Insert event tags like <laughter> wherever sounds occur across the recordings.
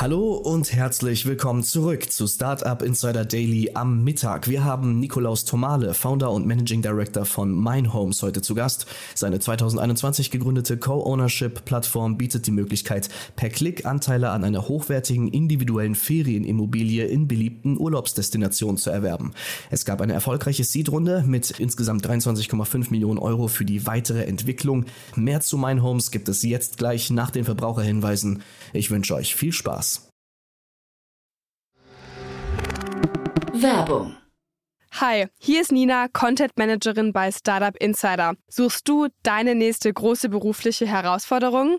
Hallo und herzlich willkommen zurück zu Startup Insider Daily am Mittag. Wir haben Nikolaus Tomale, Founder und Managing Director von Minehomes heute zu Gast. Seine 2021 gegründete Co-Ownership-Plattform bietet die Möglichkeit, per Klick Anteile an einer hochwertigen individuellen Ferienimmobilie in beliebten Urlaubsdestinationen zu erwerben. Es gab eine erfolgreiche Seed-Runde mit insgesamt 23,5 Millionen Euro für die weitere Entwicklung. Mehr zu Minehomes gibt es jetzt gleich nach den Verbraucherhinweisen. Ich wünsche euch viel Spaß. Werbung. Hi, hier ist Nina, Content Managerin bei Startup Insider. Suchst du deine nächste große berufliche Herausforderung?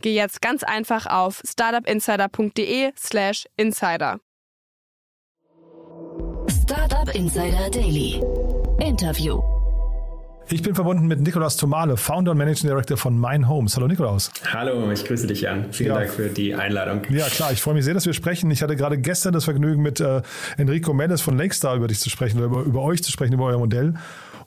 geh jetzt ganz einfach auf startupinsider.de/slash insider. Startup Insider Daily. Interview. Ich bin verbunden mit Nikolaus Tomale, Founder und Managing Director von Mine Homes. Hallo Nikolaus. Hallo, ich grüße dich Jan. Vielen Ja. Dank für die Einladung. Ja, klar, ich freue mich sehr, dass wir sprechen. Ich hatte gerade gestern das Vergnügen, mit äh, Enrico Mendes von Lakestar über dich zu sprechen, oder über, über euch zu sprechen, über euer Modell.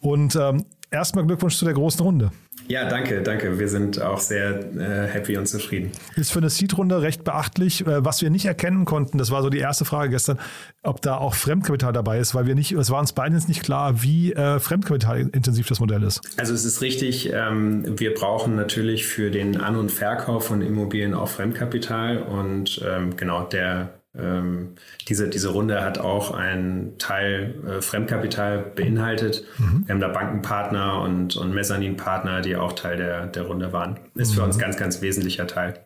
Und ähm, erstmal Glückwunsch zu der großen Runde. Ja, danke, danke. Wir sind auch sehr äh, happy und zufrieden. Ist für eine Seed-Runde recht beachtlich. Äh, Was wir nicht erkennen konnten, das war so die erste Frage gestern, ob da auch Fremdkapital dabei ist, weil wir nicht, es war uns beiden jetzt nicht klar, wie äh, fremdkapitalintensiv das Modell ist. Also es ist richtig, ähm, wir brauchen natürlich für den An- und Verkauf von Immobilien auch Fremdkapital und ähm, genau der ähm, diese, diese Runde hat auch einen Teil äh, Fremdkapital beinhaltet. Wir haben da Bankenpartner und, und Mezzaninpartner, die auch Teil der, der Runde waren. Ist für uns ganz, ganz wesentlicher Teil.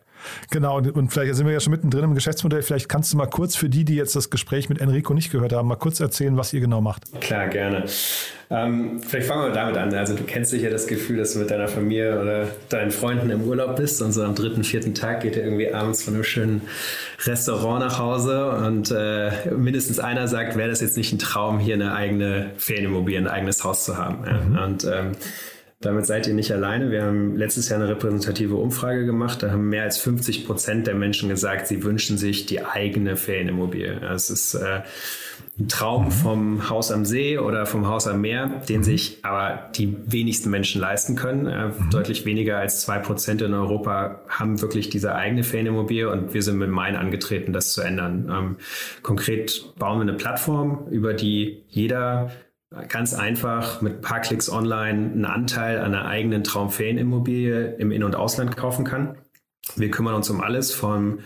Genau, und, und vielleicht sind wir ja schon mittendrin im Geschäftsmodell. Vielleicht kannst du mal kurz für die, die jetzt das Gespräch mit Enrico nicht gehört haben, mal kurz erzählen, was ihr genau macht. Klar, gerne. Ähm, vielleicht fangen wir damit an. Also du kennst sicher das Gefühl, dass du mit deiner Familie oder deinen Freunden im Urlaub bist und so am dritten, vierten Tag geht ihr irgendwie abends von einem schönen Restaurant nach Hause und äh, mindestens einer sagt, wäre das jetzt nicht ein Traum, hier eine eigene Ferienimmobilie, ein eigenes Haus zu haben. Ja? Und ähm, damit seid ihr nicht alleine. Wir haben letztes Jahr eine repräsentative Umfrage gemacht. Da haben mehr als 50 Prozent der Menschen gesagt, sie wünschen sich die eigene Ferienimmobilie. Es ist äh, ein Traum vom Haus am See oder vom Haus am Meer, den sich aber die wenigsten Menschen leisten können. Äh, Deutlich weniger als zwei Prozent in Europa haben wirklich diese eigene Ferienimmobilie und wir sind mit Main angetreten, das zu ändern. Ähm, konkret bauen wir eine Plattform, über die jeder ganz einfach mit ein paar Klicks online einen Anteil an einer eigenen Traumferienimmobilie im In- und Ausland kaufen kann. Wir kümmern uns um alles von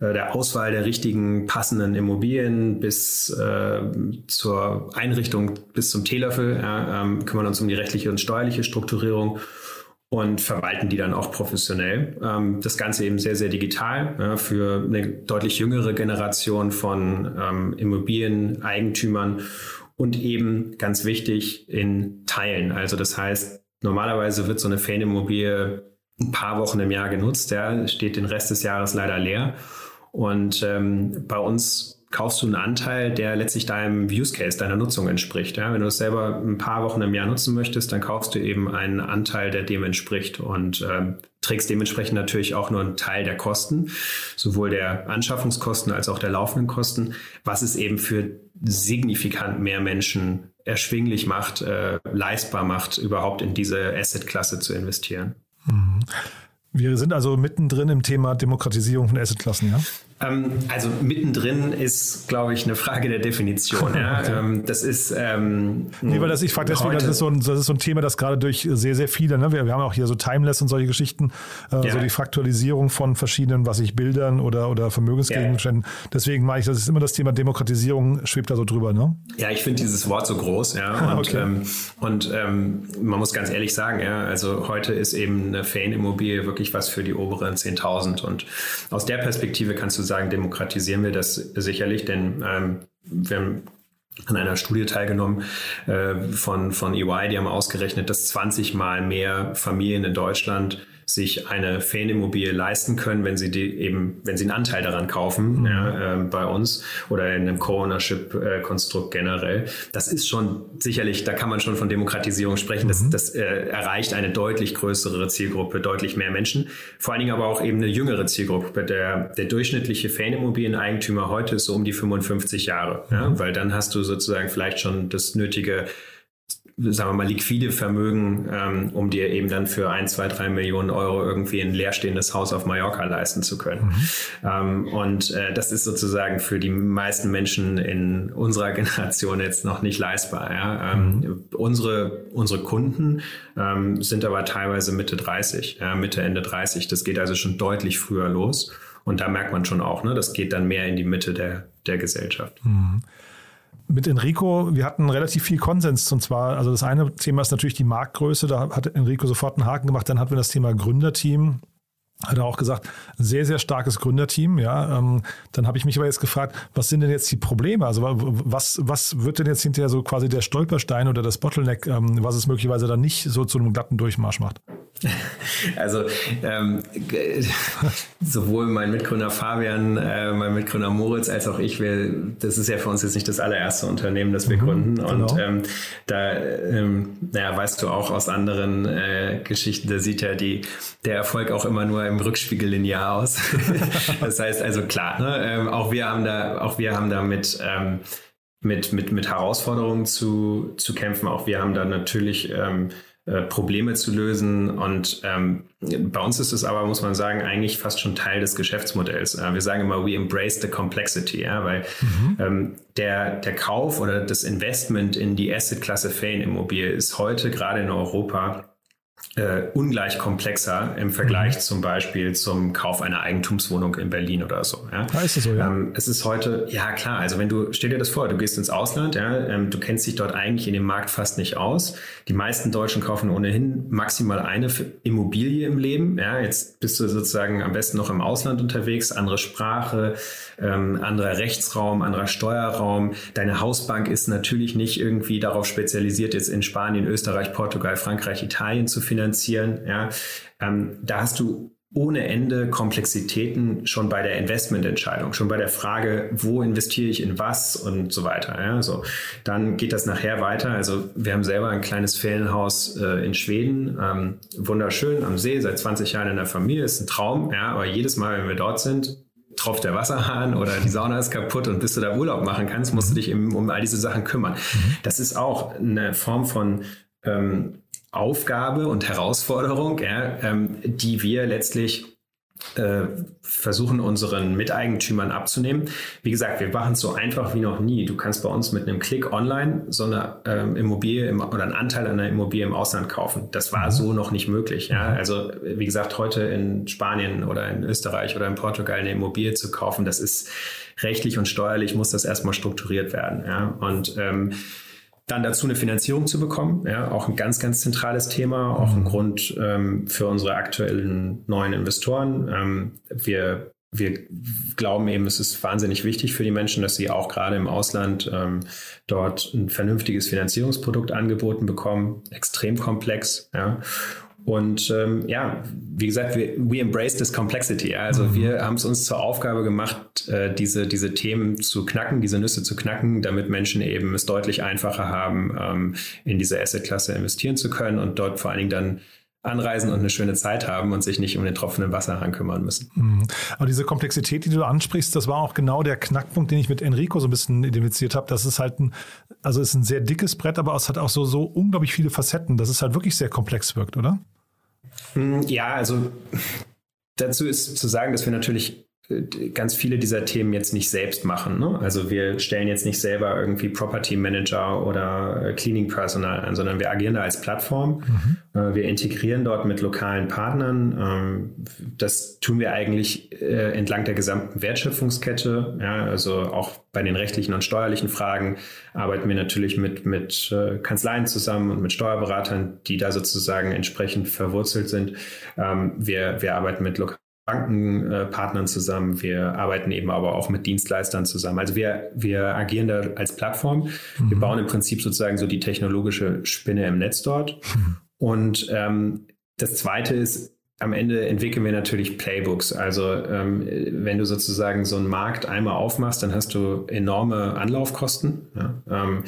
äh, der Auswahl der richtigen passenden Immobilien bis äh, zur Einrichtung bis zum Teelöffel, ja, ähm, kümmern uns um die rechtliche und steuerliche Strukturierung und verwalten die dann auch professionell. Ähm, das Ganze eben sehr, sehr digital ja, für eine deutlich jüngere Generation von ähm, Immobilieneigentümern und eben ganz wichtig in Teilen. Also das heißt, normalerweise wird so eine Ferienimmobilie ein paar Wochen im Jahr genutzt, ja, steht den Rest des Jahres leider leer. Und ähm, bei uns kaufst du einen Anteil, der letztlich deinem Use Case, deiner Nutzung entspricht. Ja? Wenn du es selber ein paar Wochen im Jahr nutzen möchtest, dann kaufst du eben einen Anteil, der dem entspricht und ähm, trägst dementsprechend natürlich auch nur einen Teil der Kosten, sowohl der Anschaffungskosten als auch der laufenden Kosten, was es eben für signifikant mehr Menschen erschwinglich macht, äh, leistbar macht, überhaupt in diese Asset-Klasse zu investieren. Wir sind also mittendrin im Thema Demokratisierung von Assetklassen, ja? Ähm, also mittendrin ist, glaube ich, eine Frage der Definition. Ja? <laughs> okay. ähm, das ist. Ähm, nee, weil das, ich frage deswegen, das ist, so ein, das ist so ein Thema, das gerade durch sehr, sehr viele, ne? wir, wir haben auch hier so Timeless und solche Geschichten, äh, ja. so die Fraktualisierung von verschiedenen, was ich Bildern oder, oder Vermögensgegenständen. Ja. Deswegen meine ich, das ist immer das Thema Demokratisierung, schwebt da so drüber. Ne? Ja, ich finde dieses Wort so groß. Ja? <laughs> Und, okay. Ähm, und ähm, man muss ganz ehrlich sagen, ja, also heute ist eben eine Ferienimmobilie wirklich was für die oberen 10.000. Und aus der Perspektive kannst du sagen, demokratisieren wir das sicherlich, denn ähm, wir haben an einer Studie teilgenommen äh, von, von EY, die haben ausgerechnet, dass 20 mal mehr Familien in Deutschland sich eine Ferienimmobilie leisten können, wenn sie die eben, wenn sie einen Anteil daran kaufen, mhm. ja, äh, bei uns oder in einem Co-Ownership-Konstrukt generell. Das ist schon sicherlich, da kann man schon von Demokratisierung sprechen. Das, mhm. das äh, erreicht eine deutlich größere Zielgruppe, deutlich mehr Menschen. Vor allen Dingen aber auch eben eine jüngere Zielgruppe. Der, der durchschnittliche Ferienimmobilieneigentümer heute ist so um die 55 Jahre, mhm. ja, weil dann hast du sozusagen vielleicht schon das nötige sagen wir mal, liquide Vermögen, ähm, um dir eben dann für ein, zwei, drei Millionen Euro irgendwie ein leerstehendes Haus auf Mallorca leisten zu können. Mhm. Ähm, und äh, das ist sozusagen für die meisten Menschen in unserer <laughs> Generation jetzt noch nicht leistbar. Ja? Ähm, mhm. unsere, unsere Kunden ähm, sind aber teilweise Mitte 30, ja, Mitte, Ende 30. Das geht also schon deutlich früher los. Und da merkt man schon auch, ne, das geht dann mehr in die Mitte der, der Gesellschaft. Mhm mit Enrico, wir hatten relativ viel Konsens. Und zwar, also das eine Thema ist natürlich die Marktgröße. Da hat Enrico sofort einen Haken gemacht. Dann hatten wir das Thema Gründerteam. Hat er auch gesagt, sehr, sehr starkes Gründerteam. Ja, ähm, dann habe ich mich aber jetzt gefragt, was sind denn jetzt die Probleme? Also was, was wird denn jetzt hinterher so quasi der Stolperstein oder das Bottleneck, ähm, was es möglicherweise dann nicht so zu einem glatten Durchmarsch macht? <laughs> Also ähm, <laughs> sowohl mein Mitgründer Fabian, äh, mein Mitgründer Moritz als auch ich, wir, das ist ja für uns jetzt nicht das allererste Unternehmen, das wir mhm, gründen. Genau. Und ähm, da, ähm, naja, weißt du auch aus anderen äh, Geschichten, da sieht ja die, der Erfolg auch immer nur im Rückspiegel linear aus. <laughs> das heißt also klar, ne, ähm, auch wir haben da, auch wir haben da mit ähm, mit, mit, mit Herausforderungen zu, zu kämpfen. Auch wir haben da natürlich ähm, äh, Probleme zu lösen. Und ähm, bei uns ist es aber, muss man sagen, eigentlich fast schon Teil des Geschäftsmodells. Äh, wir sagen immer, we embrace the complexity, ja, weil mhm. ähm, der, der Kauf oder das Investment in die Assetklasse Ferienimmobilie ist heute gerade in Europa äh, ungleich komplexer im Vergleich mhm. zum Beispiel zum Kauf einer Eigentumswohnung in Berlin oder so. Ja? Da ist es so, ja. Ähm, es ist heute, ja klar, also wenn du, stell dir das vor, du gehst ins Ausland, ja, ähm, du kennst dich dort eigentlich in dem Markt fast nicht aus. Die meisten Deutschen kaufen ohnehin maximal eine Immobilie im Leben. Ja? Jetzt bist du sozusagen am besten noch im Ausland unterwegs, andere Sprache, ähm, anderer Rechtsraum, anderer Steuerraum. Deine Hausbank ist natürlich nicht irgendwie darauf spezialisiert, jetzt in Spanien, Österreich, Portugal, Frankreich, Italien zu finanzieren. Ja, ähm, da hast du ohne Ende Komplexitäten schon bei der Investmententscheidung, schon bei der Frage, wo investiere ich in was und so weiter. Ja, so. Dann geht das nachher weiter. Also wir haben selber ein kleines Ferienhaus äh, in Schweden, ähm, wunderschön am See, seit 20 Jahren in der Familie, ist ein Traum. Ja, aber jedes Mal, wenn wir dort sind, tropft der Wasserhahn oder die Sauna ist kaputt und bis du da Urlaub machen kannst, musst du dich eben um all diese Sachen kümmern. Mhm. Das ist auch eine Form von ähm, Aufgabe und Herausforderung, ja, ähm, die wir letztlich äh, versuchen unseren Miteigentümern abzunehmen. Wie gesagt, wir machen es so einfach wie noch nie. Du kannst bei uns mit einem Klick online so eine ähm, Immobilie im, oder einen Anteil an einer Immobilie im Ausland kaufen. Das war so noch nicht möglich. Ja? Mhm. Also wie gesagt, heute in Spanien oder in Österreich oder in Portugal eine Immobilie zu kaufen, das ist rechtlich und steuerlich muss das erstmal strukturiert werden. Ja? Und ähm, dann dazu eine Finanzierung zu bekommen, ja, auch ein ganz, ganz zentrales Thema, auch ein mhm. Grund ähm, für unsere aktuellen neuen Investoren. Ähm, wir, wir glauben eben, es ist wahnsinnig wichtig für die Menschen, dass sie auch gerade im Ausland ähm, dort ein vernünftiges Finanzierungsprodukt angeboten bekommen. Extrem komplex. Ja. Und ähm, ja, wie gesagt, wir, we embrace this complexity. Ja? Also mhm. wir haben es uns zur Aufgabe gemacht, äh, diese, diese Themen zu knacken, diese Nüsse zu knacken, damit Menschen eben es deutlich einfacher haben, ähm, in diese Assetklasse investieren zu können und dort vor allen Dingen dann anreisen und eine schöne Zeit haben und sich nicht um den tropfenden Wasserhahn kümmern müssen. Mhm. Aber diese Komplexität, die du ansprichst, das war auch genau der Knackpunkt, den ich mit Enrico so ein bisschen identifiziert habe. Das ist halt ein, also ist ein sehr dickes Brett, aber es hat auch so, so unglaublich viele Facetten, dass es halt wirklich sehr komplex wirkt, oder? Hm, ja, also dazu ist zu sagen, dass wir natürlich ganz viele dieser Themen jetzt nicht selbst machen. Ne? Also wir stellen jetzt nicht selber irgendwie Property Manager oder äh, Cleaning Personal an, sondern wir agieren da als Plattform. Mhm. Äh, wir integrieren dort mit lokalen Partnern. Ähm, das tun wir eigentlich äh, entlang der gesamten Wertschöpfungskette. Ja, also auch bei den rechtlichen und steuerlichen Fragen arbeiten wir natürlich mit, mit Kanzleien zusammen und mit Steuerberatern, die da sozusagen entsprechend verwurzelt sind. Ähm, wir, wir arbeiten mit lokalen Bankenpartnern zusammen. Wir arbeiten eben aber auch mit Dienstleistern zusammen. Also wir, wir agieren da als Plattform. Mhm. Wir bauen im Prinzip sozusagen so die technologische Spinne im Netz dort. Mhm. Und ähm, das Zweite ist, am Ende entwickeln wir natürlich Playbooks. Also ähm, wenn du sozusagen so einen Markt einmal aufmachst, dann hast du enorme Anlaufkosten. Ja? Ähm,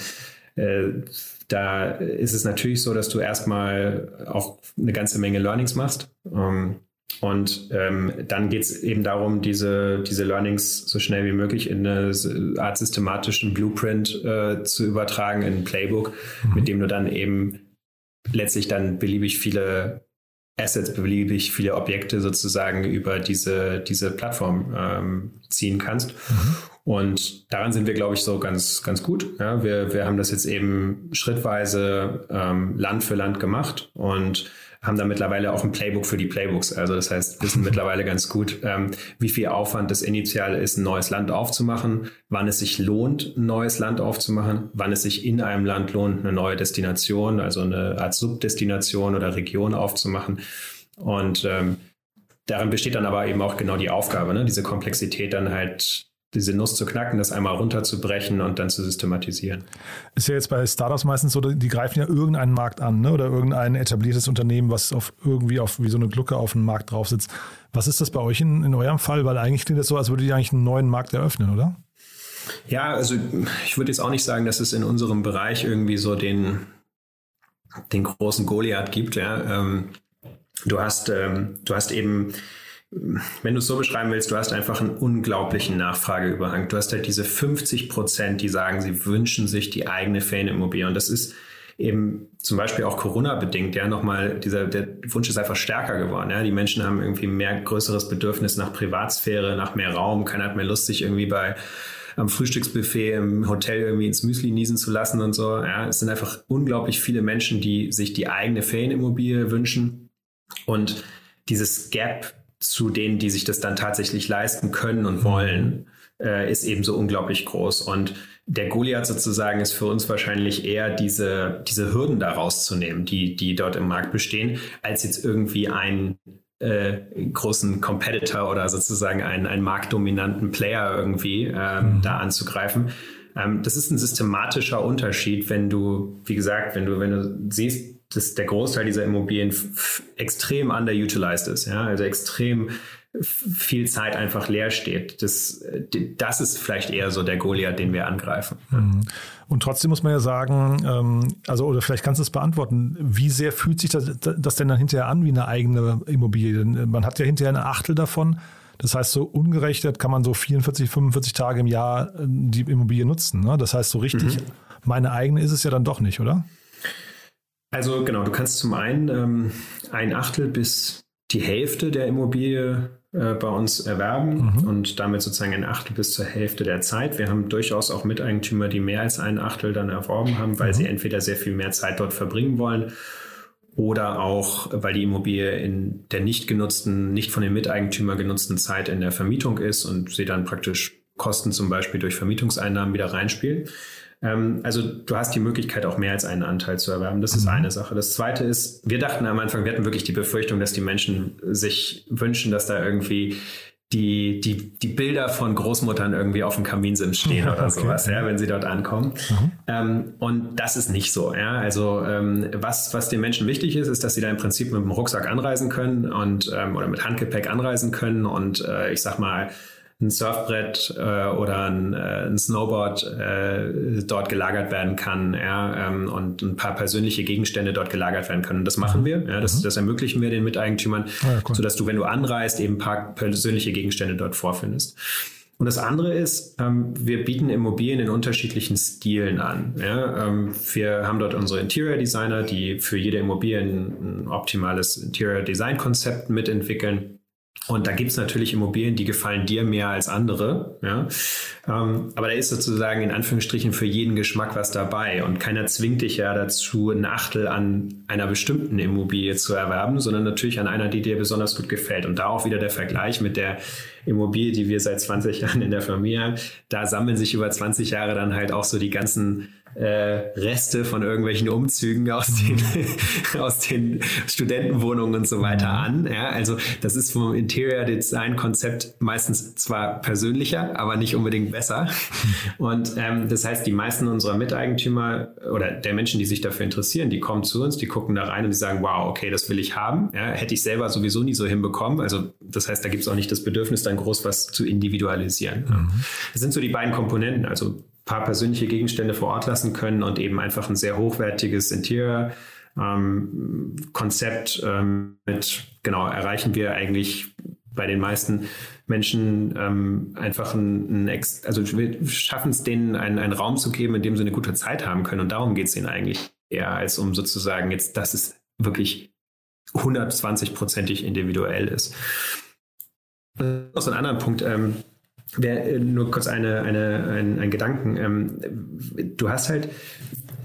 äh, da ist es natürlich so, dass du erstmal auch eine ganze Menge Learnings machst. Ähm, und ähm, dann geht es eben darum, diese, diese Learnings so schnell wie möglich in eine Art systematischen Blueprint äh, zu übertragen, in ein Playbook, mhm. mit dem du dann eben letztlich dann beliebig viele Assets, beliebig viele Objekte sozusagen über diese, diese Plattform ähm, ziehen kannst. Mhm. Und daran sind wir, glaube ich, so ganz, ganz gut. Ja, wir, wir haben das jetzt eben schrittweise ähm, Land für Land gemacht und haben da mittlerweile auch ein Playbook für die Playbooks. Also das heißt, wissen mittlerweile ganz gut, ähm, wie viel Aufwand das initial ist, ein neues Land aufzumachen, wann es sich lohnt, ein neues Land aufzumachen, wann es sich in einem Land lohnt, eine neue Destination, also eine Art Subdestination oder Region aufzumachen. Und ähm, darin besteht dann aber eben auch genau die Aufgabe, ne? diese Komplexität dann halt diese Nuss zu knacken, das einmal runterzubrechen und dann zu systematisieren. Ist ja jetzt bei Startups meistens so, die greifen ja irgendeinen Markt an ne? oder irgendein etabliertes Unternehmen, was auf irgendwie auf wie so eine Glucke auf dem Markt drauf sitzt. Was ist das bei euch in, in eurem Fall? Weil eigentlich klingt das so, als würdet ihr eigentlich einen neuen Markt eröffnen, oder? Ja, also ich würde jetzt auch nicht sagen, dass es in unserem Bereich irgendwie so den, den großen Goliath gibt. Ja. Ähm, du, hast, ähm, du hast eben wenn du es so beschreiben willst, du hast einfach einen unglaublichen Nachfrageüberhang. Du hast halt diese 50 Prozent, die sagen, sie wünschen sich die eigene Ferienimmobilie. Und das ist eben zum Beispiel auch Corona-bedingt, ja, nochmal, dieser, der Wunsch ist einfach stärker geworden, ja. Die Menschen haben irgendwie mehr größeres Bedürfnis nach Privatsphäre, nach mehr Raum. Keiner hat mehr Lust, sich irgendwie bei am Frühstücksbuffet im Hotel irgendwie ins Müsli niesen zu lassen und so. Ja, es sind einfach unglaublich viele Menschen, die sich die eigene Ferienimmobilie wünschen. Und dieses Gap zu denen, die sich das dann tatsächlich leisten können und wollen, äh, ist eben so unglaublich groß. Und der Goliath sozusagen ist für uns wahrscheinlich eher diese, diese Hürden da rauszunehmen, die, die dort im Markt bestehen, als jetzt irgendwie einen äh, großen Competitor oder sozusagen einen, einen marktdominanten Player irgendwie ähm, mhm. da anzugreifen. Ähm, das ist ein systematischer Unterschied, wenn du, wie gesagt, wenn du, wenn du siehst, dass der Großteil dieser Immobilien extrem underutilized ist, ja, also extrem viel Zeit einfach leer steht. Das, das ist vielleicht eher so der Goliath, den wir angreifen. Mhm. Und trotzdem muss man ja sagen, ähm, also oder vielleicht kannst du es beantworten, wie sehr fühlt sich das, das denn dann hinterher an wie eine eigene Immobilie? Man hat ja hinterher eine Achtel davon. Das heißt, so ungerechnet kann man so 44, 45 Tage im Jahr äh, die Immobilie nutzen. Ne? Das heißt, so richtig mhm. meine eigene ist es ja dann doch nicht, oder? Also genau, du kannst zum einen ähm, ein Achtel bis die Hälfte der Immobilie äh, bei uns erwerben mhm. und damit sozusagen ein Achtel bis zur Hälfte der Zeit. Wir haben durchaus auch Miteigentümer, die mehr als ein Achtel dann erworben haben, weil mhm. sie entweder sehr viel mehr Zeit dort verbringen wollen oder auch, weil die Immobilie in der nicht genutzten, nicht von den Miteigentümer genutzten Zeit in der Vermietung ist und sie dann praktisch Kosten zum Beispiel durch Vermietungseinnahmen wieder reinspielen. Ähm, also du hast die Möglichkeit, auch mehr als einen Anteil zu erwerben. Das ist mhm. eine Sache. Das zweite ist, wir dachten am Anfang, wir hatten wirklich die Befürchtung, dass die Menschen sich wünschen, dass da irgendwie die, die, die Bilder von Großmuttern irgendwie auf dem Kaminsims stehen oder okay. sowas, ja, wenn sie dort ankommen. Mhm. Ähm, und das ist nicht so. Ja? Also ähm, was, was den Menschen wichtig ist, ist, dass sie da im Prinzip mit dem Rucksack anreisen können und ähm, oder mit Handgepäck anreisen können und äh, ich sag mal, ein Surfbrett äh, oder ein, äh, ein Snowboard äh, dort gelagert werden kann ja, ähm, und ein paar persönliche Gegenstände dort gelagert werden können. Und das machen wir. Ja, das, mhm. das ermöglichen wir den Miteigentümern, ah, ja, cool. sodass du, wenn du anreist, eben ein paar persönliche Gegenstände dort vorfindest. Und das andere ist, ähm, wir bieten Immobilien in unterschiedlichen Stilen an. Ja? Ähm, wir haben dort unsere Interior Designer, die für jede Immobilie ein, ein optimales Interior Design Konzept mitentwickeln. Und da gibt es natürlich Immobilien, die gefallen dir mehr als andere. Ja? Ähm, aber da ist sozusagen in Anführungsstrichen für jeden Geschmack was dabei. Und keiner zwingt dich ja dazu, ein Achtel an einer bestimmten Immobilie zu erwerben, sondern natürlich an einer, die dir besonders gut gefällt. Und da auch wieder der Vergleich mit der Immobilie, die wir seit 20 Jahren in der Familie haben. Da sammeln sich über 20 Jahre dann halt auch so die ganzen äh, Reste von irgendwelchen Umzügen aus den, <laughs> aus den Studentenwohnungen und so weiter an. Ja, also das ist vom Interior Design Konzept meistens zwar persönlicher, aber nicht unbedingt besser. Und ähm, das heißt, die meisten unserer Miteigentümer oder der Menschen, die sich dafür interessieren, die kommen zu uns, die gucken da rein und die sagen, wow, okay, das will ich haben. Ja, hätte ich selber sowieso nie so hinbekommen. Also das heißt, da gibt es auch nicht das Bedürfnis, dann groß was zu individualisieren. Mhm. Das sind so die beiden Komponenten. Also paar persönliche Gegenstände vor Ort lassen können und eben einfach ein sehr hochwertiges Interior ähm, Konzept ähm, mit, genau, erreichen wir eigentlich bei den meisten Menschen ähm, einfach ein, ein also wir schaffen es denen, einen, einen Raum zu geben, in dem sie eine gute Zeit haben können. Und darum geht es ihnen eigentlich eher, als um sozusagen jetzt, dass es wirklich 120-prozentig individuell ist. Noch so ein anderer Punkt, ähm, Wär, äh, nur kurz eine, eine, ein, ein Gedanken. Ähm, du hast halt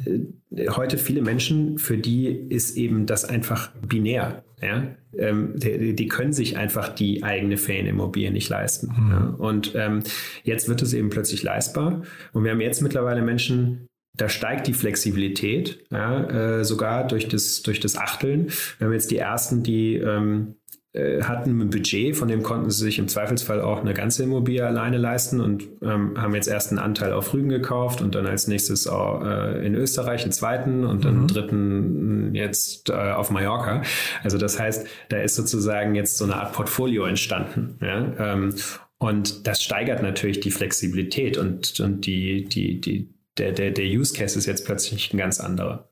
äh, heute viele Menschen, für die ist eben das einfach binär. Ja? Ähm, die, die, können sich einfach die eigene Ferienimmobilie nicht leisten. Mhm. Ja? Und ähm, jetzt wird es eben plötzlich leistbar. Und wir haben jetzt mittlerweile Menschen, da steigt die Flexibilität, ja, äh, sogar durch das, durch das Achteln. Wir haben jetzt die ersten, die ähm, äh, hatten ein Budget, von dem konnten sie sich im Zweifelsfall auch eine ganze Immobilie alleine leisten und ähm, haben jetzt erst einen Anteil auf Rügen gekauft und dann als nächstes auch, äh, in Österreich einen zweiten und dann mhm. einen dritten jetzt äh, auf Mallorca. Also das heißt, da ist sozusagen jetzt so eine Art Portfolio entstanden. Ja? Ähm, und das steigert natürlich die Flexibilität und, und die, die, die, der, der, der Use Case ist jetzt plötzlich ein ganz anderer.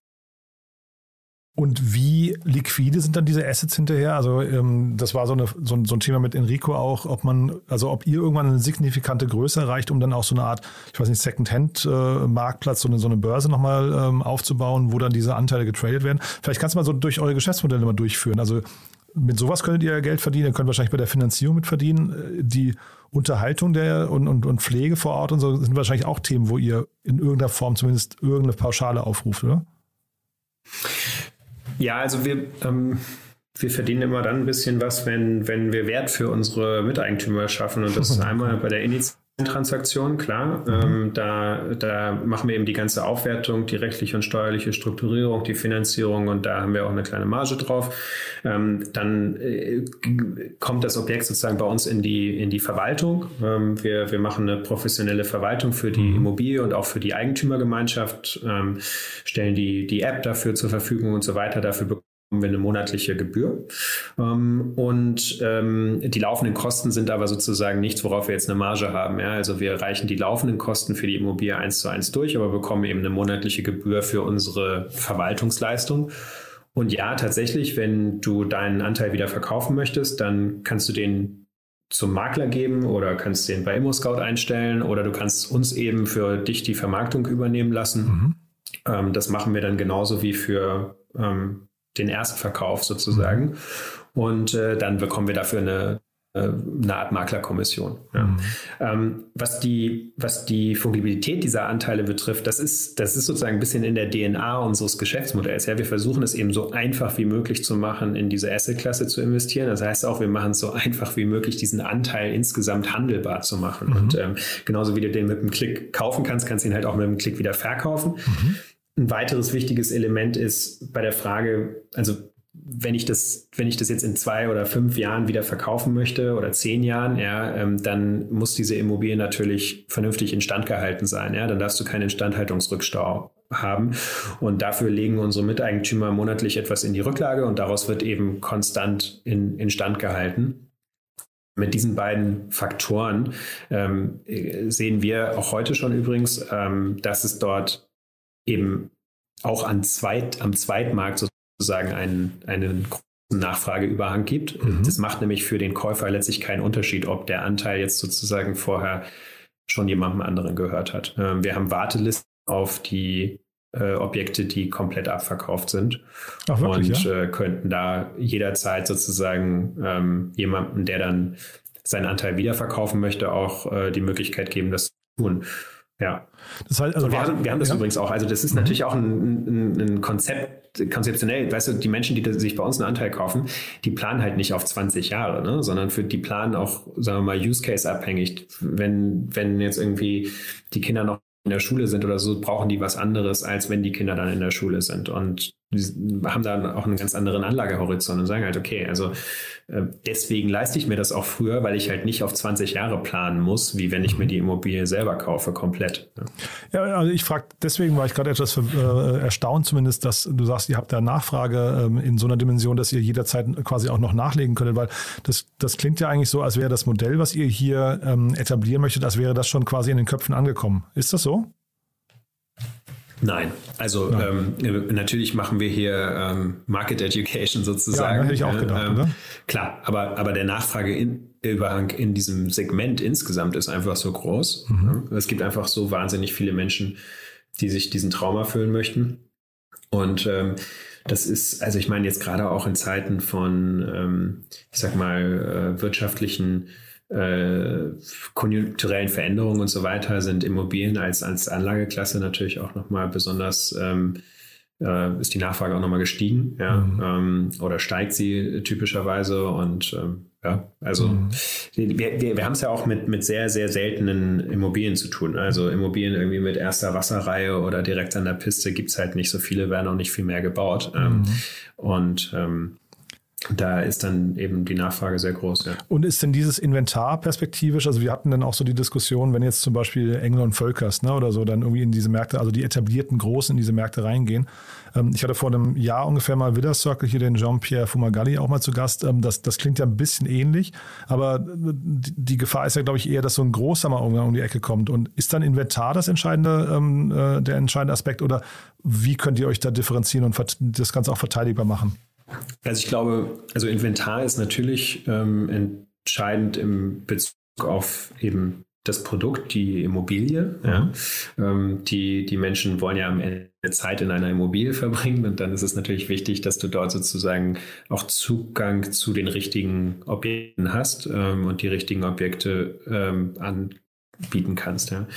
Und wie liquide sind dann diese Assets hinterher? Also ähm, das war so, eine, so, ein, so, ein, Thema mit Enrico auch, ob man, also ob ihr irgendwann eine signifikante Größe erreicht, um dann auch so eine Art, ich weiß nicht, Second-Hand-Marktplatz, äh, so, eine, so eine Börse nochmal ähm, aufzubauen, wo dann diese Anteile getradet werden. Vielleicht kannst du mal so durch eure Geschäftsmodelle mal durchführen. Also mit sowas könntet ihr Geld verdienen, ihr könnt wahrscheinlich bei der Finanzierung mit verdienen. Äh, die Unterhaltung der und, und, und Pflege vor Ort und so sind wahrscheinlich auch Themen, wo ihr in irgendeiner Form zumindest irgendeine Pauschale aufruft, oder? Ja, also wir, ähm, wir verdienen immer dann ein bisschen was, wenn, wenn wir Wert für unsere Miteigentümer schaffen. Und das ist <laughs> einmal bei der Initiative. Transaktion, klar. Mhm. Ähm, da, da machen wir eben die ganze Aufwertung, die rechtliche und steuerliche Strukturierung, die Finanzierung und da haben wir auch eine kleine Marge drauf. Ähm, dann äh, kommt das Objekt sozusagen bei uns in die, in die Verwaltung. Ähm, wir, wir machen eine professionelle Verwaltung für die mhm. Immobilie und auch für die Eigentümergemeinschaft, ähm, stellen die, die App dafür zur Verfügung und so weiter. Dafür wir eine monatliche Gebühr. Ähm, und ähm, die laufenden Kosten sind aber sozusagen nichts, worauf wir jetzt eine Marge haben. Also wir reichen die laufenden Kosten für die Immobilie eins zu eins durch, aber bekommen eben eine monatliche Gebühr für unsere Verwaltungsleistung. Und ja, tatsächlich, wenn du deinen Anteil wieder verkaufen möchtest, dann kannst du den zum Makler geben oder kannst den bei ImmoScout einstellen oder du kannst uns eben für dich die Vermarktung übernehmen lassen. Mhm. Ähm, das machen wir dann genauso wie für ähm, den Erstverkauf sozusagen. Und äh, dann bekommen wir dafür eine, äh, eine Art Maklerkommission. Ja. Mhm. Ähm, was, die, was die Fungibilität dieser Anteile betrifft, das ist, das ist sozusagen ein bisschen in der DNA unseres Geschäftsmodells. Ja, wir versuchen es eben so einfach wie möglich zu machen, in diese Assetklasse zu investieren. Das heißt auch, wir machen es so einfach wie möglich, diesen Anteil insgesamt handelbar zu machen. Mhm. Und ähm, genauso wie du den mit einem Klick kaufen kannst, kannst du ihn halt auch mit einem Klick wieder verkaufen. Mhm. Ein weiteres wichtiges Element ist bei der Frage, also wenn ich das, wenn ich das jetzt in zwei oder fünf Jahren wieder verkaufen möchte oder zehn Jahren, ja, ähm, dann muss diese Immobilie natürlich vernünftig instand gehalten sein. Ja, dann darfst du keinen Instandhaltungsrückstau haben. Und dafür legen unsere Miteigentümer monatlich etwas in die Rücklage und daraus wird eben konstant in, instand gehalten. Mit diesen beiden Faktoren ähm, sehen wir auch heute schon übrigens, ähm, dass es dort eben auch an Zweit, am Zweitmarkt sozusagen einen, einen großen Nachfrageüberhang gibt. Mhm. Das macht nämlich für den Käufer letztlich keinen Unterschied, ob der Anteil jetzt sozusagen vorher schon jemandem anderen gehört hat. Ähm, wir haben Wartelisten auf die äh, Objekte, die komplett abverkauft sind. Ach, wirklich, und ja? äh, könnten da jederzeit sozusagen ähm, jemanden, der dann seinen Anteil wiederverkaufen möchte, auch äh, die Möglichkeit geben, das zu tun. Ja. Das heißt, also wir, haben, wir haben das ja? Übrigens auch. Also das ist natürlich auch ein, ein, ein Konzept, konzeptionell. Weißt du, die Menschen, die sich bei uns einen Anteil kaufen, die planen halt nicht auf 20 Jahre, ne? sondern für die planen auch, sagen wir mal, Use Case abhängig. Wenn, wenn jetzt irgendwie die Kinder noch in der Schule sind oder so, brauchen die was anderes, als wenn die Kinder dann in der Schule sind. Und die haben dann auch einen ganz anderen Anlagehorizont und sagen halt, okay, also äh, deswegen leiste ich mir das auch früher, weil ich halt nicht auf 20 Jahre planen muss, wie wenn ich mir die Immobilie selber kaufe, komplett. Ja. Ja, also ich frage, deswegen war ich gerade etwas äh, erstaunt zumindest, dass du sagst, ihr habt da Nachfrage ähm, in so einer Dimension, dass ihr jederzeit quasi auch noch nachlegen könntet, weil das, das klingt ja eigentlich so, als wäre das Modell, was ihr hier ähm, etablieren möchtet, als wäre das schon quasi in den Köpfen angekommen. Ist das so? Nein, also Ähm, natürlich machen wir hier ähm, Market Education sozusagen. Ja, hätte ich auch gedacht, ähm, oder? Klar, aber, aber der Nachfrageüberhang in diesem Segment insgesamt ist einfach so groß. Mhm. Es gibt einfach so wahnsinnig viele Menschen, die sich diesen Traum erfüllen möchten. Und ähm, das ist, also ich meine jetzt gerade auch in Zeiten von, ähm, ich sag mal, äh, wirtschaftlichen äh, konjunkturellen Veränderungen und so weiter sind Immobilien als, als Anlageklasse natürlich auch nochmal besonders, ähm, äh, ist die Nachfrage auch nochmal gestiegen, ja, Mhm. ähm, oder steigt sie typischerweise und ähm, ja, also Mhm. wir, wir, wir haben es ja auch mit, mit sehr, sehr seltenen Immobilien zu tun. Also Immobilien irgendwie mit erster Wasserreihe oder direkt an der Piste gibt es halt nicht so viele, werden auch nicht viel mehr gebaut. Ähm, Mhm. und ähm, da ist dann eben die Nachfrage sehr groß. Ja. Und ist denn dieses Inventar perspektivisch? Also wir hatten dann auch so die Diskussion, wenn jetzt zum Beispiel Engel und Völkers ne, oder so dann irgendwie in diese Märkte, also die etablierten Großen in diese Märkte reingehen. Ähm, ich hatte vor einem Jahr ungefähr mal Widder Circle hier den Jean-Pierre Fumagalli auch mal zu Gast. Ähm, das, das klingt ja ein bisschen ähnlich, aber die, die Gefahr ist ja, glaube ich, eher, dass so ein Großer mal irgendwann um die Ecke kommt. Und ist dann Inventar das entscheidende, ähm, äh, der entscheidende Aspekt oder wie könnt ihr euch da differenzieren und das Ganze auch verteidigbar machen? Also ich glaube, also Inventar ist natürlich ähm, entscheidend im Bezug auf eben das Produkt, die Immobilie. Ja. Ähm, die, die Menschen wollen ja am Ende Zeit in einer Immobilie <laughs> verbringen und dann ist es natürlich wichtig, dass du dort sozusagen auch Zugang zu den richtigen Objekten hast ähm, und die richtigen Objekte ähm, anbieten kannst. Ja.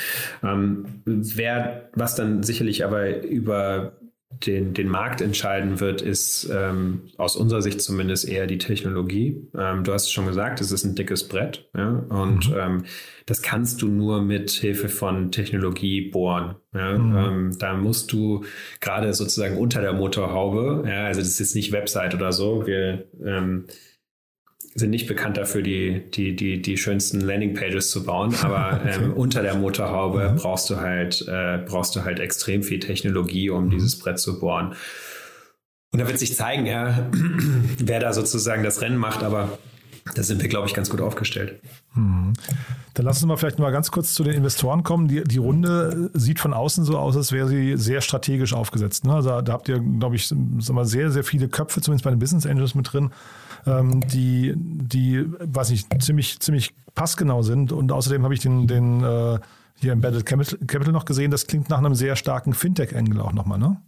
Ähm, wer, was dann sicherlich aber über den, den Markt entscheiden wird, ist ähm, aus unserer Sicht zumindest eher die Technologie. Ähm, du hast es schon gesagt, es ist ein dickes Brett. Ja? Und Mhm. ähm, das kannst du nur mit Hilfe von Technologie bohren. Ja? Mhm. Ähm, da musst du gerade sozusagen unter der Motorhaube, ja, also das ist jetzt nicht Website oder so, wir ähm, sind nicht bekannt dafür, die, die, die, die schönsten Landingpages zu bauen, <laughs> aber ähm, unter der Motorhaube Mhm. brauchst du halt, äh, brauchst du halt extrem viel Technologie, um dieses Brett zu bohren. Und da wird sich zeigen, ja, <clears throat> wer da sozusagen das Rennen macht, aber da sind wir, glaube ich, ganz gut aufgestellt. Dann lassen Sie mal vielleicht mal ganz kurz zu den Investoren kommen. Die, die Runde sieht von außen so aus, als wäre sie sehr strategisch aufgesetzt. Ne? Also da habt ihr, glaube ich, mal, sehr, sehr viele Köpfe, zumindest bei den Business Angels mit drin, ähm, die, die, weiß nicht, ziemlich, ziemlich passgenau sind. Und außerdem habe ich den, den äh, hier Embedded Capital Capital noch gesehen. Das klingt nach einem sehr starken Fintech-Angle auch nochmal, ne?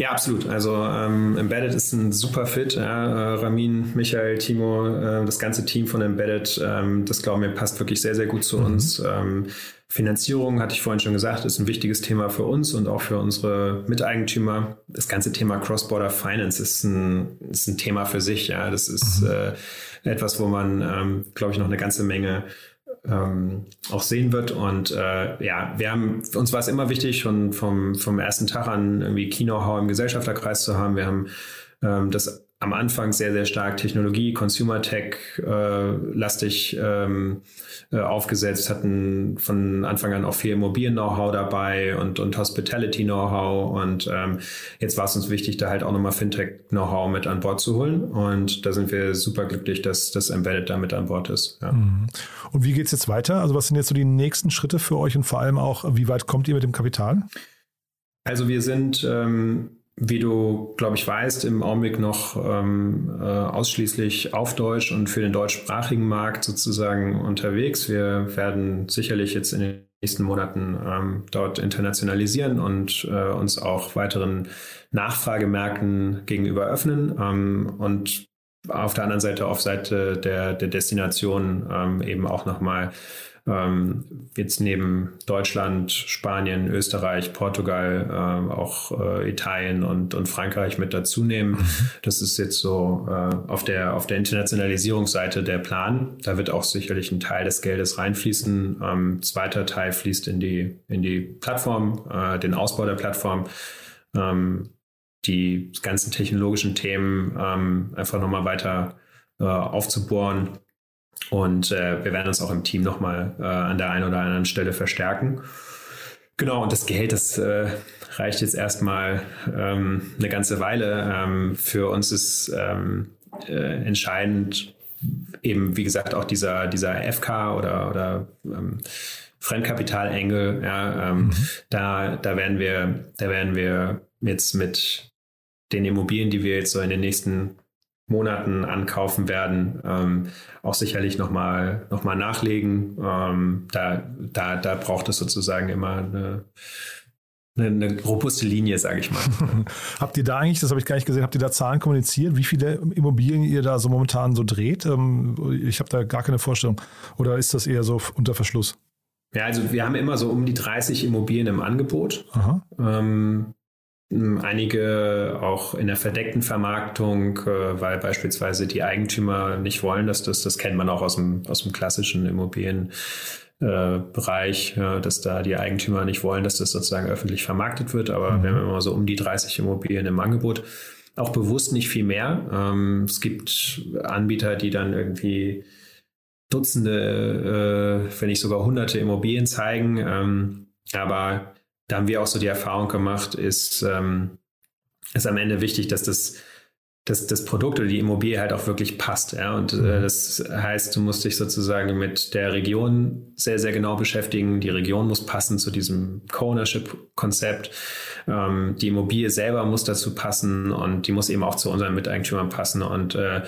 Ja, absolut. Also ähm, Embedded ist ein super Fit. Ja. Äh, Ramin, Michael, Timo, äh, das ganze Team von Embedded, ähm, das glauben wir passt wirklich sehr, sehr gut zu uns. Ähm, Finanzierung, hatte ich vorhin schon gesagt, ist ein wichtiges Thema für uns und auch für unsere Miteigentümer. Das ganze Thema Cross-Border Finance ist ein, ist ein Thema für sich. Ja. Das ist äh, etwas, wo man, ähm, glaube ich, noch eine ganze Menge ähm, auch sehen wird. Und äh, ja, wir haben, uns war es immer wichtig, schon vom, vom ersten Tag an irgendwie Key-Know-how im Gesellschafterkreis zu haben. Wir haben ähm, das am Anfang sehr, sehr stark Technologie, Consumer Tech äh, lastig ähm, äh, aufgesetzt, hatten von Anfang an auch viel Immobilien-Know-how dabei und, und Hospitality-Know-how. Und ähm, jetzt war es uns wichtig, da halt auch nochmal Fintech-Know-how mit an Bord zu holen. Und da sind wir super glücklich, dass das Embedded da mit an Bord ist. Ja. Und wie geht es jetzt weiter? Also was sind jetzt so die nächsten Schritte für euch und vor allem auch, wie weit kommt ihr mit dem Kapital? Also wir sind, ähm, wie du, glaube ich, weißt, im Augenblick noch ähm, äh, ausschließlich auf Deutsch und für den deutschsprachigen Markt sozusagen unterwegs. Wir werden sicherlich jetzt in den nächsten Monaten ähm, dort internationalisieren und äh, uns auch weiteren Nachfragemärkten gegenüber öffnen ähm, und auf der anderen Seite, auf Seite der, der Destination ähm, eben auch nochmal ähm, jetzt neben Deutschland, Spanien, Österreich, Portugal, ähm, auch äh, Italien und, und Frankreich mit dazu nehmen. Mhm. Das ist jetzt so äh, auf, der, auf der Internationalisierungsseite der Plan. Da wird auch sicherlich ein Teil des Geldes reinfließen. Ähm, zweiter Teil fließt in die, in die Plattform, äh, den Ausbau der Plattform. Ähm, die ganzen technologischen Themen ähm, einfach nochmal weiter äh, aufzubohren und äh, wir werden uns auch im Team nochmal äh, an der einen oder anderen Stelle verstärken. Genau, und das Geld, das äh, reicht jetzt erstmal ähm, eine ganze Weile. Ähm, für uns ist ähm, äh, entscheidend eben, wie gesagt, auch dieser, dieser FK oder, oder ähm, Fremdkapitalengel. Ja, ähm, mhm. da, da werden wir, da werden wir jetzt mit den Immobilien, die wir jetzt so in den nächsten Monaten ankaufen werden, ähm, auch sicherlich nochmal noch mal nachlegen. Ähm, da, da, da braucht es sozusagen immer eine, eine, eine robuste Linie, sage ich mal. <laughs> habt ihr da eigentlich, das habe ich gar nicht gesehen, habt ihr da Zahlen kommuniziert, wie viele Immobilien ihr da so momentan so dreht? Ähm, ich habe da gar keine Vorstellung. Oder ist das eher so unter Verschluss? Ja, also wir haben immer so um die 30 Immobilien im Angebot. Ähm, Einige auch in der verdeckten Vermarktung, äh, weil beispielsweise die Eigentümer nicht wollen, dass das, das kennt man auch aus dem, aus dem klassischen Immobilienbereich, äh, dass da die Eigentümer nicht wollen, dass das sozusagen öffentlich vermarktet wird. Aber mhm. wir haben immer so um die 30 Immobilien im Angebot. Auch bewusst nicht viel mehr. Ähm, es gibt Anbieter, die dann irgendwie Dutzende, äh, wenn nicht sogar hunderte Immobilien zeigen. Ähm, aber da haben wir auch so die Erfahrung gemacht, ist, ähm, ist am Ende wichtig, dass das, dass das Produkt oder die Immobilie halt auch wirklich passt. Ja? Und äh, mhm. das heißt, du musst dich sozusagen mit der Region sehr, sehr genau beschäftigen. Die Region muss passen zu diesem Co-Ownership-Konzept. Ähm, die Immobilie selber muss dazu passen und die muss eben auch zu unseren Miteigentümern passen. Und äh,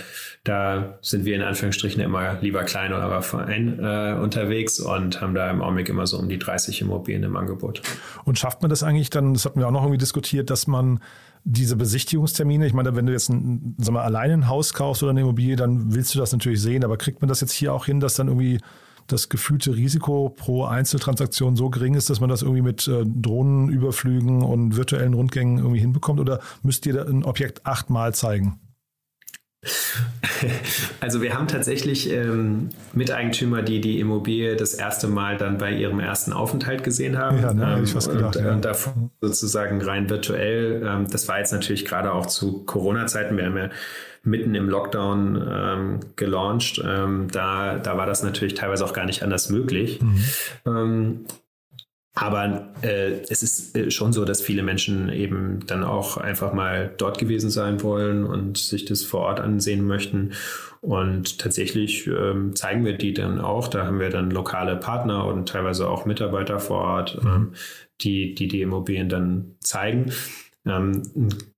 da sind wir in Anführungsstrichen immer lieber klein oder aber Verein äh, unterwegs und haben da im Augenblick immer so um die 30 Immobilien im Angebot. Und schafft man das eigentlich dann, das hatten wir auch noch irgendwie diskutiert, dass man diese Besichtigungstermine, ich meine, wenn du jetzt ein, sag mal, alleine ein Haus kaufst oder eine Immobilie, dann willst du das natürlich sehen, aber kriegt man das jetzt hier auch hin, dass dann irgendwie das gefühlte Risiko pro Einzeltransaktion so gering ist, dass man das irgendwie mit äh, Drohnenüberflügen und virtuellen Rundgängen irgendwie hinbekommt? Oder müsst ihr ein Objekt achtmal zeigen? <laughs> Also wir haben tatsächlich ähm, Miteigentümer, die die Immobilie das erste Mal dann bei ihrem ersten Aufenthalt gesehen haben. Ja, ne, ähm, ich was gedacht, und, ja. und davor sozusagen rein virtuell. Ähm, das war jetzt natürlich gerade auch zu Corona-Zeiten. Wir haben ja mitten im Lockdown ähm, gelauncht. Ähm, da, da war das natürlich teilweise auch gar nicht anders möglich. Mhm. Ähm, aber äh, es ist äh, schon so, dass viele Menschen eben dann auch einfach mal dort gewesen sein wollen und sich das vor Ort ansehen möchten. Und tatsächlich ähm, zeigen wir die dann auch. Da haben wir dann lokale Partner und teilweise auch Mitarbeiter vor Ort, mhm. ähm, die, die die Immobilien dann zeigen. Ähm, ein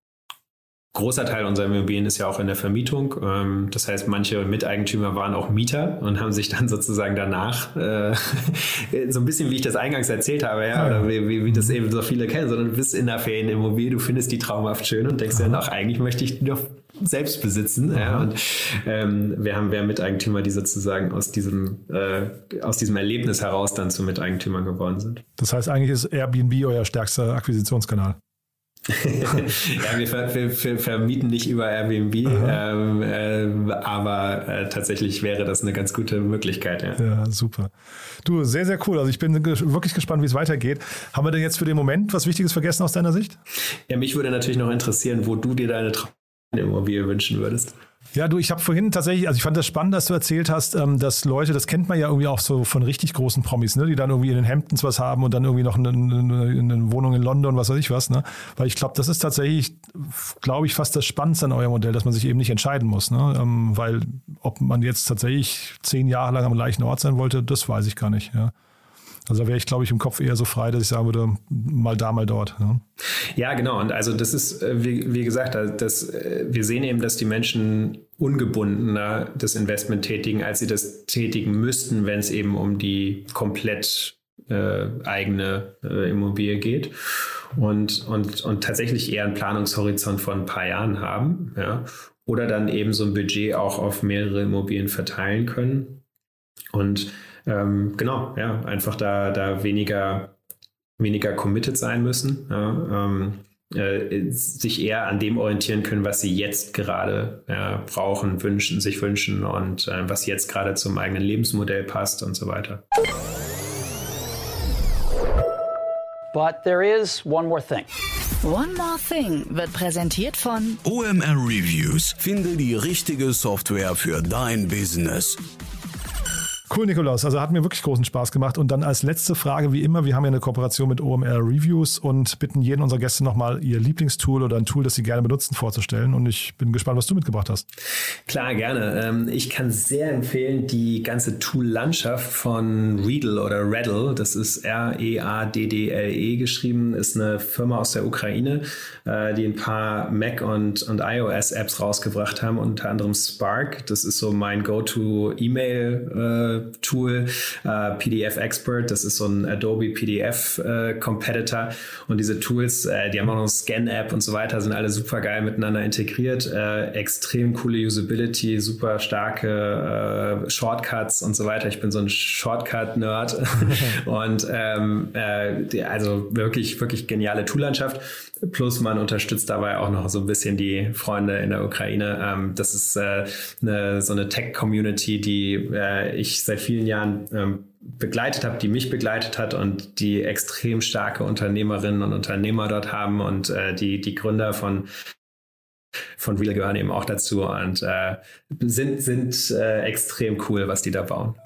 großer Teil unserer Immobilien ist ja auch in der Vermietung. Ähm, das heißt, manche Miteigentümer waren auch Mieter und haben sich dann <laughs> sozusagen danach, äh, <laughs> so ein bisschen wie ich das eingangs erzählt habe, ja, oder wie, wie, wie das eben so viele kennen, sondern du bist in der Ferienimmobilie, du findest die traumhaft schön und denkst dir, ach, eigentlich möchte ich die doch selbst besitzen. Ja, und ähm, wir haben wir Miteigentümer, die sozusagen aus diesem, äh, aus diesem Erlebnis heraus dann zu Miteigentümern geworden sind. Das heißt, eigentlich ist Airbnb euer stärkster Akquisitionskanal. Ja, wir, ver wir, wir, vermieten nicht über Airbnb, ähm, äh, aber äh, tatsächlich wäre das eine ganz gute Möglichkeit. Ja. ja, super. Du, sehr, sehr cool. Also ich bin wirklich gespannt, wie es weitergeht. Haben wir denn jetzt für den Moment was Wichtiges vergessen aus deiner Sicht? Ja, mich würde natürlich noch interessieren, wo du dir deine Immobilie wünschen würdest. Ja, du, ich habe vorhin tatsächlich, also ich fand das spannend, dass du erzählt hast, ähm, dass Leute, das kennt man ja irgendwie auch so von richtig großen Promis, ne, die dann irgendwie in den Hamptons was haben und dann irgendwie noch eine, eine, eine Wohnung in London, was weiß ich was, ne? Weil ich glaube, das ist tatsächlich, glaube ich, fast das Spannendste an eurem Modell, dass man sich eben nicht entscheiden muss, ne? Ähm, weil ob man jetzt tatsächlich zehn Jahre lang am gleichen Ort sein wollte, das weiß ich gar nicht, ja. Also da wäre ich, glaube ich, im Kopf eher so frei, dass ich sagen würde, mal da, mal dort. Ja, ja genau. Und also das ist, äh, wie, wie gesagt, das, äh, wir sehen eben, dass die Menschen ungebundener das Investment tätigen, als sie das tätigen müssten, wenn es eben um die komplett äh, eigene äh, Immobilie geht und, und, und tatsächlich eher einen Planungshorizont von ein paar Jahren haben, ja, oder dann eben so ein Budget auch auf mehrere Immobilien verteilen können. Und ähm, genau, ja, einfach da, da weniger, weniger committed sein müssen. Ja, ähm, äh, sich eher an dem orientieren können, was sie jetzt gerade äh, brauchen, wünschen, sich wünschen und äh, was jetzt gerade zum eigenen Lebensmodell passt und so weiter. But there is one more thing. One More Thing wird präsentiert von OMR Reviews. Finde die richtige Software für dein Business. Cool, Nikolaus. Also hat mir wirklich großen Spaß gemacht. Und dann als letzte Frage, wie immer, wir haben ja eine Kooperation mit OMR Reviews und bitten jeden unserer Gäste nochmal ihr Lieblingstool oder ein Tool, das sie gerne benutzen, vorzustellen. Und ich bin gespannt, was du mitgebracht hast. Klar, gerne. Ähm, ich kann sehr empfehlen die ganze Tool-Landschaft von Readle oder Reddle. Das ist R-E-A-D-D-L-E geschrieben, ist eine Firma aus der Ukraine, äh, die ein paar Mac und, und iOS-Apps rausgebracht haben, unter anderem Spark. Das ist so mein Go-To-E-Mail- äh, Tool, äh, PDF Expert, das ist so ein Adobe PDF äh, Competitor und diese Tools, äh, die haben auch noch eine Scan-App und so weiter, sind alle super geil miteinander integriert, extrem coole Usability, super starke Shortcuts und so weiter. Ich bin so ein Shortcut-Nerd <laughs> und ähm, äh, die, also wirklich, wirklich geniale Toollandschaft. Plus man unterstützt dabei auch noch so ein bisschen die Freunde in der Ukraine. Ähm, das ist äh, eine, so eine Tech-Community, die äh, ich seit vielen Jahren ähm, begleitet habe, die mich begleitet hat und die extrem starke Unternehmerinnen und Unternehmer dort haben und äh, die, die Gründer von von Real gehören eben auch dazu und äh, sind, sind äh, extrem cool, was die da bauen.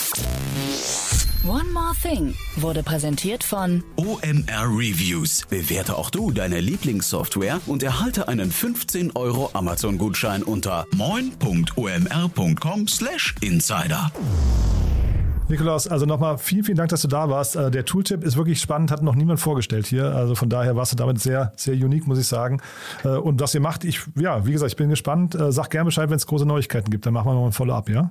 One More Thing wurde präsentiert von OMR Reviews. Bewerte auch du deine Lieblingssoftware und erhalte einen 15 Euro Amazon-Gutschein unter moin.omr.com/insider. Nikolaus, also nochmal vielen, vielen Dank, dass du da warst. Äh, der Tooltip ist wirklich spannend, hat noch niemand vorgestellt hier. Also von daher warst du damit sehr, sehr unique, muss ich sagen. Äh, und was ihr macht, ich, ja, wie gesagt, ich bin gespannt. Äh, sag gerne Bescheid, wenn es große Neuigkeiten gibt. Dann machen wir noch ein Follow-up, ja?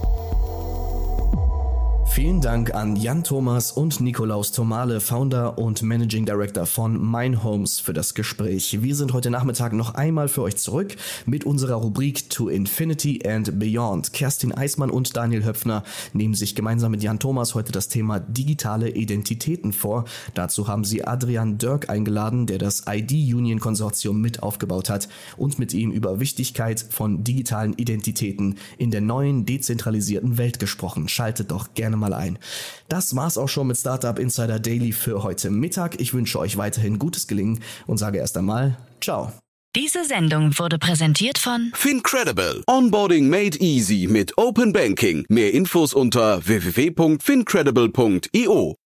Vielen Dank an Jan Thomas und Nikolaus Tomale, Founder und Managing Director von Mine Homes für das Gespräch. Wir sind heute Nachmittag noch einmal für euch zurück mit unserer Rubrik To Infinity and Beyond. Kerstin Eismann und Daniel Höpfner nehmen sich gemeinsam mit Jan Thomas heute das Thema digitale Identitäten vor. Dazu haben sie Adrian Dirk eingeladen, der das ID Union Konsortium mit aufgebaut hat und mit ihm über Wichtigkeit von digitalen Identitäten in der neuen dezentralisierten Welt gesprochen. Schaltet doch gerne mal ein. Das war's auch schon mit Startup Insider Daily für heute Mittag. Ich wünsche euch weiterhin gutes Gelingen und sage erst einmal Ciao. Diese Sendung wurde präsentiert von Fincredible. Onboarding made easy mit Open Banking. Mehr Infos unter www.fincredible.io.